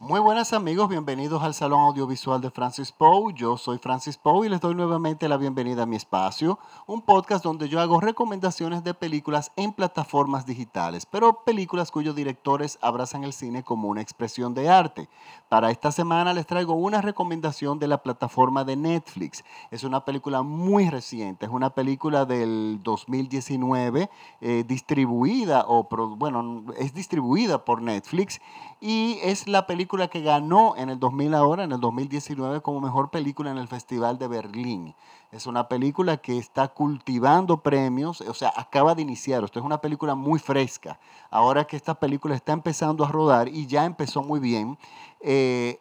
Muy buenas amigos, bienvenidos al Salón Audiovisual de Francis Poe. Yo soy Francis Poe y les doy nuevamente la bienvenida a mi espacio, un podcast donde yo hago recomendaciones de películas en plataformas digitales, pero películas cuyos directores abrazan el cine como una expresión de arte. Para esta semana les traigo una recomendación de la plataforma de Netflix. Es una película muy reciente, es una película del 2019 eh, distribuida o bueno, es distribuida por Netflix y es la película que ganó en el 2000 ahora, en el 2019, como mejor película en el Festival de Berlín. Es una película que está cultivando premios, o sea, acaba de iniciar. Esto es una película muy fresca. Ahora que esta película está empezando a rodar y ya empezó muy bien, eh,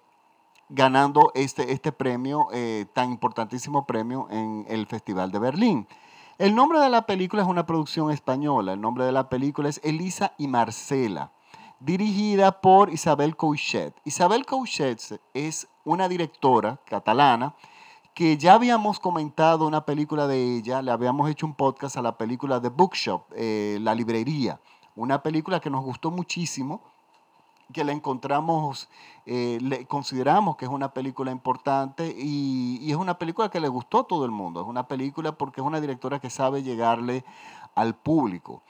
ganando este, este premio, eh, tan importantísimo premio en el Festival de Berlín. El nombre de la película es una producción española. El nombre de la película es Elisa y Marcela dirigida por Isabel Couchet. Isabel Couchet es una directora catalana que ya habíamos comentado una película de ella, le habíamos hecho un podcast a la película The Bookshop, eh, La Librería, una película que nos gustó muchísimo, que la encontramos, eh, le consideramos que es una película importante y, y, es una película que le gustó a todo el mundo, es una película porque es una directora que sabe llegarle al público.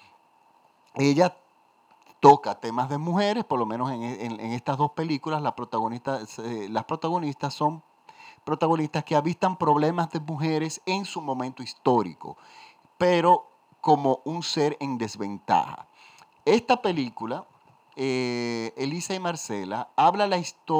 Ella toca temas de mujeres, por lo menos en, estas dos películas, las protagonistas, eh, las protagonistas son protagonistas que avistan problemas de mujeres en su momento histórico, pero como un ser en desventaja. Esta película, eh, Elisa y Marcela, habla la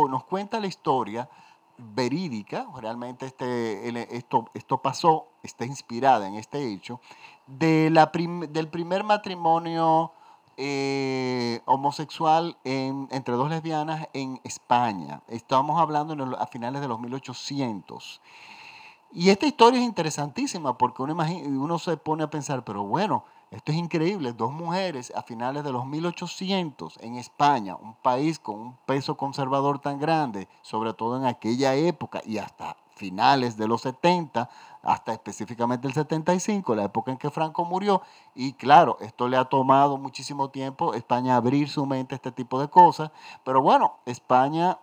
nos cuenta la historia verídica, realmente este, esto, esto pasó, está inspirada en este hecho, de la del primer matrimonio eh, homosexual entre dos lesbianas en España. Estamos hablando a finales de los 1800. Y esta historia es interesantísima porque uno, uno se pone a pensar, pero bueno, esto es increíble, dos mujeres a finales de los 1800 en España, un país con un peso conservador tan grande, sobre todo en aquella época y hasta finales de los 70, hasta específicamente el 75, la época en que Franco murió. Y claro, esto le ha tomado muchísimo tiempo España abrir su mente a este tipo de cosas. Pero bueno, España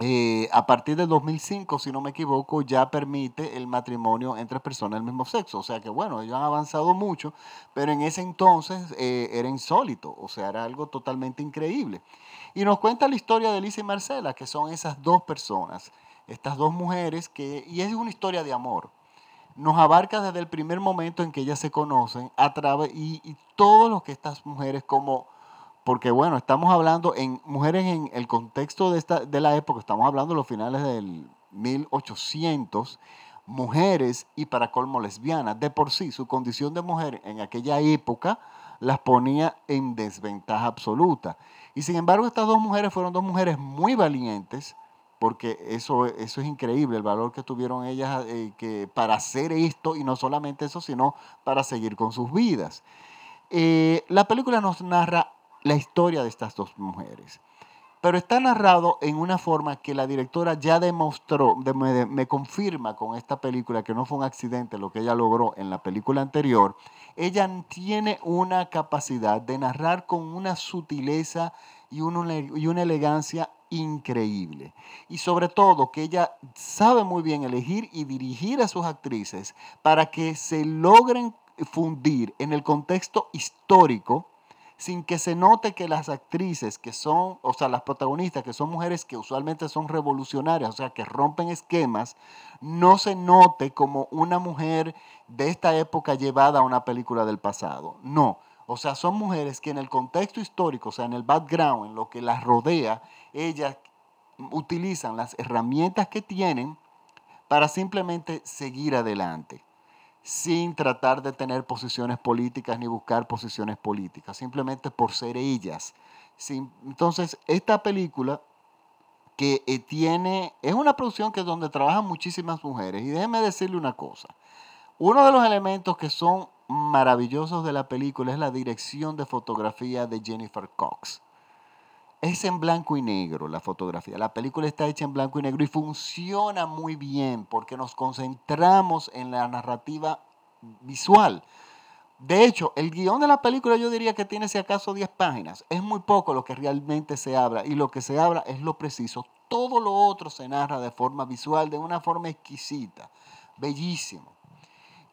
eh, a partir del 2005, si no me equivoco, ya permite el matrimonio entre personas del mismo sexo. O sea que bueno, ellos han avanzado mucho, pero en ese entonces eh, era insólito, o sea, era algo totalmente increíble. Y nos cuenta la historia de Lisa y Marcela, que son esas dos personas estas dos mujeres, que, y es una historia de amor. Nos abarca desde el primer momento en que ellas se conocen, a través, y, y todo lo que estas mujeres como, porque bueno, estamos hablando en mujeres en el contexto de, esta, de la época, estamos hablando de los finales del 1800, mujeres y para colmo lesbianas. De por sí, su condición de mujer en aquella época las ponía en desventaja absoluta. Y sin embargo, estas dos mujeres fueron dos mujeres muy valientes, porque eso, eso es increíble, el valor que tuvieron ellas eh, que para hacer esto, y no solamente eso, sino para seguir con sus vidas. Eh, la película nos narra la historia de estas dos mujeres, pero está narrado en una forma que la directora ya demostró, me, me confirma con esta película que no fue un accidente lo que ella logró en la película anterior. Ella tiene una capacidad de narrar con una sutileza y una, y una elegancia increíble. Y sobre todo que ella sabe muy bien elegir y dirigir a sus actrices para que se logren fundir en el contexto histórico sin que se note que las actrices que son, o sea, las protagonistas que son mujeres que usualmente son revolucionarias, o sea, que rompen esquemas, no se note como una mujer de esta época llevada a una película del pasado. No, o sea, son mujeres que en el contexto histórico, o sea, en el background, en lo que las rodea, ellas utilizan las herramientas que tienen para simplemente seguir adelante, sin tratar de tener posiciones políticas ni buscar posiciones políticas, simplemente por ser ellas. Entonces, esta película que eh, tiene, es una producción que es donde trabajan muchísimas mujeres, y déjeme decirle una cosa, uno de los elementos que son maravillosos de la película es la dirección de fotografía de Jennifer Cox. Es en blanco y negro la fotografía. La película está hecha en blanco y negro y funciona muy bien porque nos concentramos en la narrativa visual. De hecho, el guion de la película yo diría que tiene si acaso 10 páginas. Es muy poco lo que realmente se habla y lo que se habla es lo preciso. Todo lo otro se narra de forma visual, de una forma exquisita, bellísimo.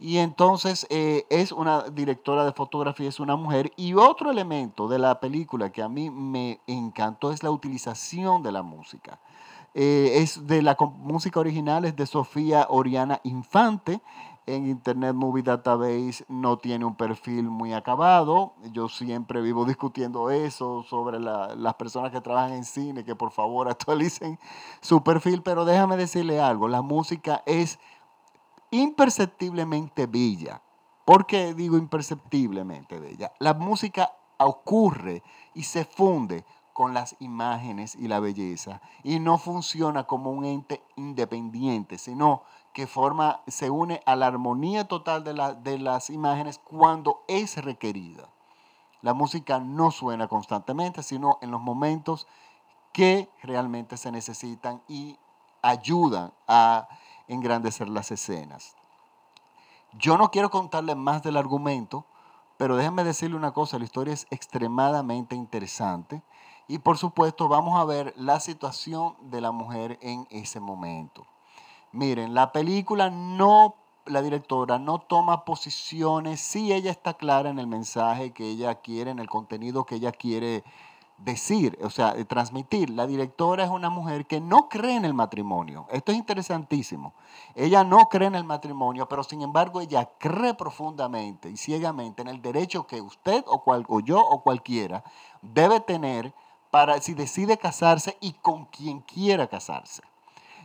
Y entonces eh, es una directora de fotografía, es una mujer. Y otro elemento de la película que a mí me encantó es la utilización de la música. Eh, es de la música original, es de Sofía Oriana Infante. En Internet Movie Database no tiene un perfil muy acabado. Yo siempre vivo discutiendo eso sobre las personas que trabajan en cine, que por favor actualicen su perfil. Pero déjame decirle algo, la música es imperceptiblemente bella. ¿Por qué digo imperceptiblemente bella? La música ocurre y se funde con las imágenes y la belleza y no funciona como un ente independiente, sino que forma, se une a la armonía total de, de las imágenes cuando es requerida. La música no suena constantemente, sino en los momentos que realmente se necesitan y ayudan a engrandecer las escenas. Yo no quiero contarle más del argumento, pero déjenme decirle una cosa, la historia es extremadamente interesante y por supuesto vamos a ver la situación de la mujer en ese momento. Miren, la película no, la directora no toma posiciones, si ella está clara en el mensaje que ella quiere, en el contenido que ella quiere decir, o sea, transmitir. La directora es una mujer que no cree en el matrimonio. Esto es interesantísimo. Ella no cree en el matrimonio, pero sin embargo ella cree profundamente y ciegamente en el derecho que usted o, yo o cualquiera debe tener para si decide casarse y con quien quiera casarse.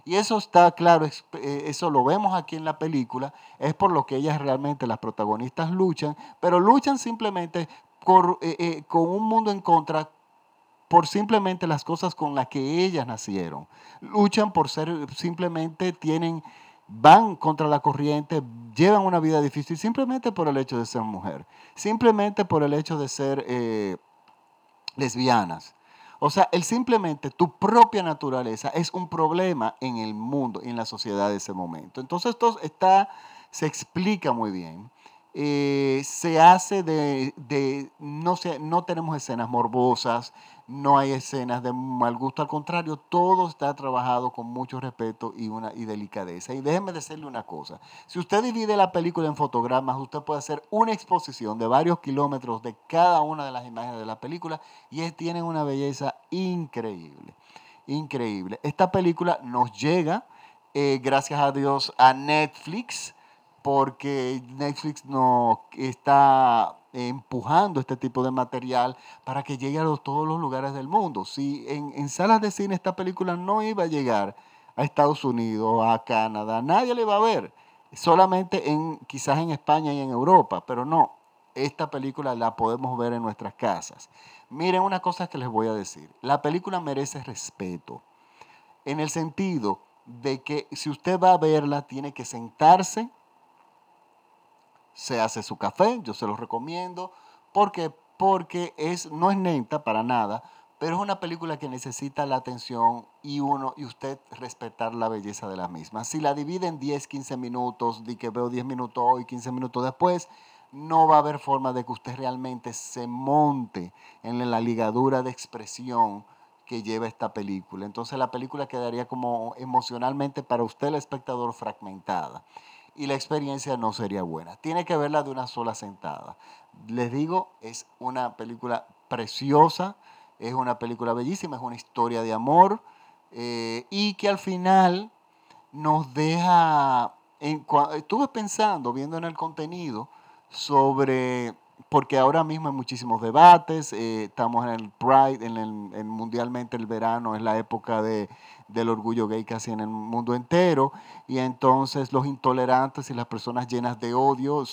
Y eso está claro, eh, eso lo vemos aquí en la película, es por lo que ellas realmente, las protagonistas, luchan, pero luchan simplemente eh, eh, con un mundo en contra por simplemente las cosas con las que ellas nacieron. Luchan por ser, simplemente tienen, van contra la corriente, llevan una vida difícil simplemente por el hecho de ser mujer, simplemente por el hecho de ser eh, lesbianas. O sea, el simplemente tu propia naturaleza es un problema en el mundo, en la sociedad de ese momento. Entonces esto está, se explica muy bien. Eh, se hace de, de no, se, no tenemos escenas morbosas, no hay escenas de mal gusto, al contrario, todo está trabajado con mucho respeto y, una, y delicadeza. Y déjenme decirle una cosa, si usted divide la película en fotogramas, usted puede hacer una exposición de varios kilómetros de cada una de las imágenes de la película y tienen una belleza increíble, increíble. Esta película nos llega, eh, gracias a Dios, a Netflix, porque Netflix no está empujando este tipo de material para que llegue a todos los lugares del mundo. Si en, salas de cine esta película no iba a llegar a Estados Unidos, a Canadá, nadie le va a ver, solamente en, quizás en España y en Europa, pero no, esta película la podemos ver en nuestras casas. Miren una cosa que les voy a decir, la película merece respeto, en el sentido de que si usted va a verla, tiene que sentarse, se hace su café, yo se lo recomiendo, porque, porque es, no es lenta para nada, pero es una película que necesita la atención y uno y usted respetar la belleza de la misma. Si la divide en 10, 15 minutos, di que veo 10 minutos hoy, 15 minutos después, no va a haber forma de que usted realmente se monte en la ligadura de expresión que lleva esta película. Entonces la película quedaría como emocionalmente para usted el espectador fragmentada y la experiencia no sería buena. Tiene que verla de una sola sentada. Les digo, es una película preciosa, es una película bellísima, es una historia de amor eh, y que al final nos deja, estuve pensando, viendo en el contenido, sobre, porque ahora mismo hay muchísimos debates, eh, estamos en el Pride, en el, mundialmente el verano es la época de del orgullo gay casi en el mundo entero. Y entonces los intolerantes y las personas llenas de odio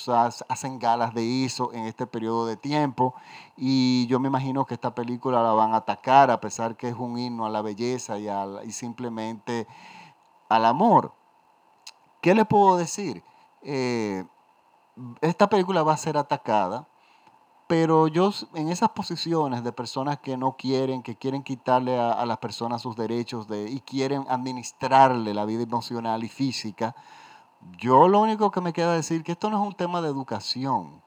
hacen galas de eso en este periodo de tiempo. Y yo me imagino que esta película la van a atacar a pesar que es un himno a la belleza y, y simplemente al amor. ¿Qué le puedo decir? Eh, esta película va a ser atacada pero yo en esas posiciones de personas que no quieren, que quieren quitarle a, las personas sus derechos de, y quieren administrarle la vida emocional y física, yo lo único que me queda decir que esto no es un tema de educación.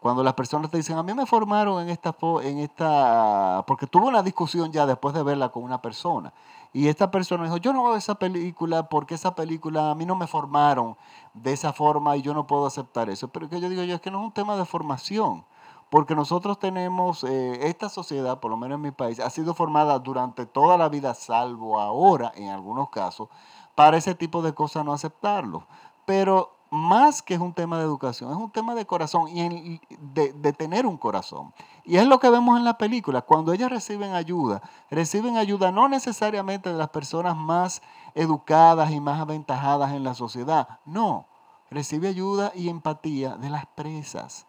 Cuando las personas te dicen, a mí me formaron en esta, en esta, porque tuvo una discusión ya después de verla con una persona. Y esta persona dijo, yo no veo esa película porque esa película a mí no me formaron de esa forma y yo no puedo aceptar eso. Pero que yo digo yo, es que no es un tema de formación. Porque nosotros tenemos, eh, esta sociedad, por lo menos en mi país, ha sido formada durante toda la vida, salvo ahora, en algunos casos, para ese tipo de cosas no aceptarlo. Pero más que es un tema de educación, es un tema de corazón y de, de, tener un corazón. Y es lo que vemos en la película. Cuando ellas reciben ayuda, reciben ayuda no necesariamente de las personas más educadas y más aventajadas en la sociedad, no, recibe ayuda y empatía de las presas,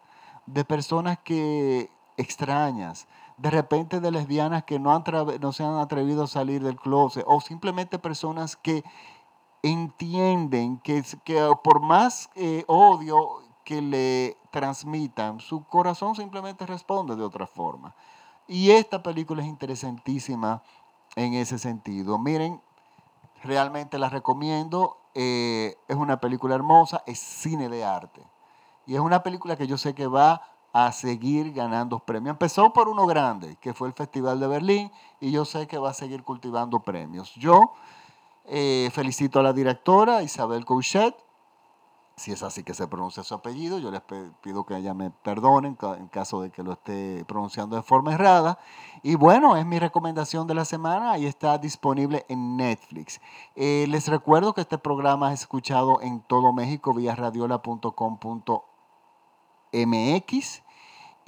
de personas que extrañas, de repente de lesbianas que no, han no se han atrevido a salir del closet, o simplemente personas que entienden que, que por más eh, odio que le transmitan, su corazón simplemente responde de otra forma. Y esta película es interesantísima en ese sentido. Miren, realmente la recomiendo. Eh, es una película hermosa, es cine de arte. Y es una película que yo sé que va a seguir ganando premios. Empezó por uno grande, que fue el Festival de Berlín, y yo sé que va a seguir cultivando premios. Yo eh, felicito a la directora Isabel Couchet, si es así que se pronuncia su apellido, yo les pido que ella me perdonen en caso de que lo esté pronunciando de forma errada. Y bueno, es mi recomendación de la semana y está disponible en Netflix. Eh, les recuerdo que este programa es escuchado en todo México vía radiola.com.mx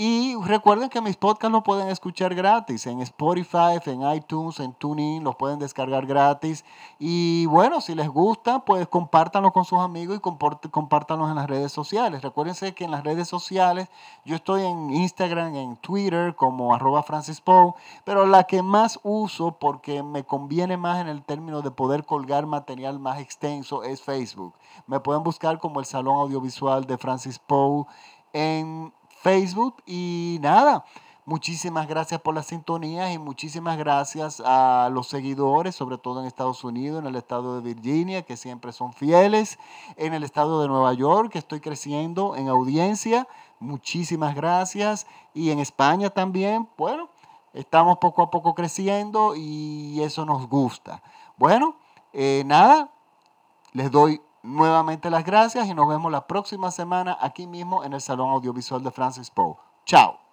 y recuerden que mis podcasts los pueden escuchar gratis en Spotify, en iTunes, en TuneIn, los pueden descargar gratis. Y bueno, si les gusta, pues compártanlo con sus amigos y compártanlos en las redes sociales. Recuérdense que en las redes sociales, yo estoy en Instagram, en Twitter como arroba Francis pero la que más uso porque me conviene más en el término de poder colgar material más extenso es Facebook. Me pueden buscar como el Salón Audiovisual de Francis Poe en Facebook. Y nada, muchísimas gracias por la sintonía y muchísimas gracias a los seguidores, sobre todo en Estados Unidos, en el estado de Virginia, que siempre son fieles, en el estado de Nueva York, que estoy creciendo en audiencia. Muchísimas gracias. Y en España también, bueno, estamos poco a poco creciendo y eso nos gusta. Bueno, eh, nada, les doy nuevamente las gracias y nos vemos la próxima semana aquí mismo en el Salón Audiovisual de Francis Poe. Chao.